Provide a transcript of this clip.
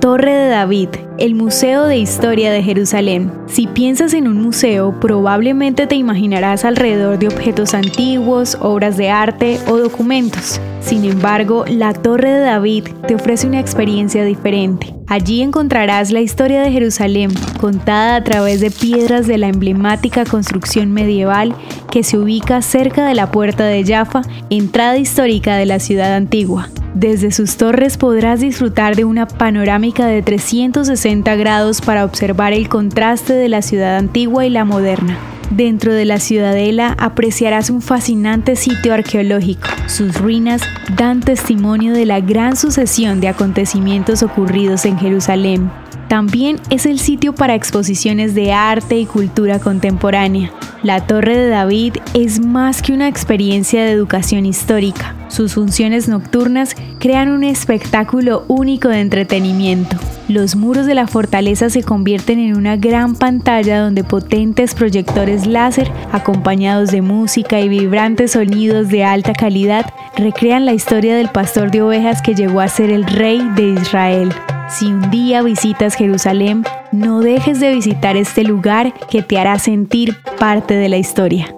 Torre de David, el Museo de Historia de Jerusalén. Si piensas en un museo, probablemente te imaginarás alrededor de objetos antiguos, obras de arte o documentos. Sin embargo, la Torre de David te ofrece una experiencia diferente. Allí encontrarás la historia de Jerusalén, contada a través de piedras de la emblemática construcción medieval que se ubica cerca de la puerta de Jaffa, entrada histórica de la ciudad antigua. Desde sus torres podrás disfrutar de una panorámica de 360 grados para observar el contraste de la ciudad antigua y la moderna. Dentro de la ciudadela apreciarás un fascinante sitio arqueológico. Sus ruinas dan testimonio de la gran sucesión de acontecimientos ocurridos en Jerusalén. También es el sitio para exposiciones de arte y cultura contemporánea. La Torre de David es más que una experiencia de educación histórica. Sus funciones nocturnas crean un espectáculo único de entretenimiento. Los muros de la fortaleza se convierten en una gran pantalla donde potentes proyectores láser, acompañados de música y vibrantes sonidos de alta calidad, recrean la historia del pastor de ovejas que llegó a ser el rey de Israel. Si un día visitas Jerusalén, no dejes de visitar este lugar que te hará sentir parte de la historia.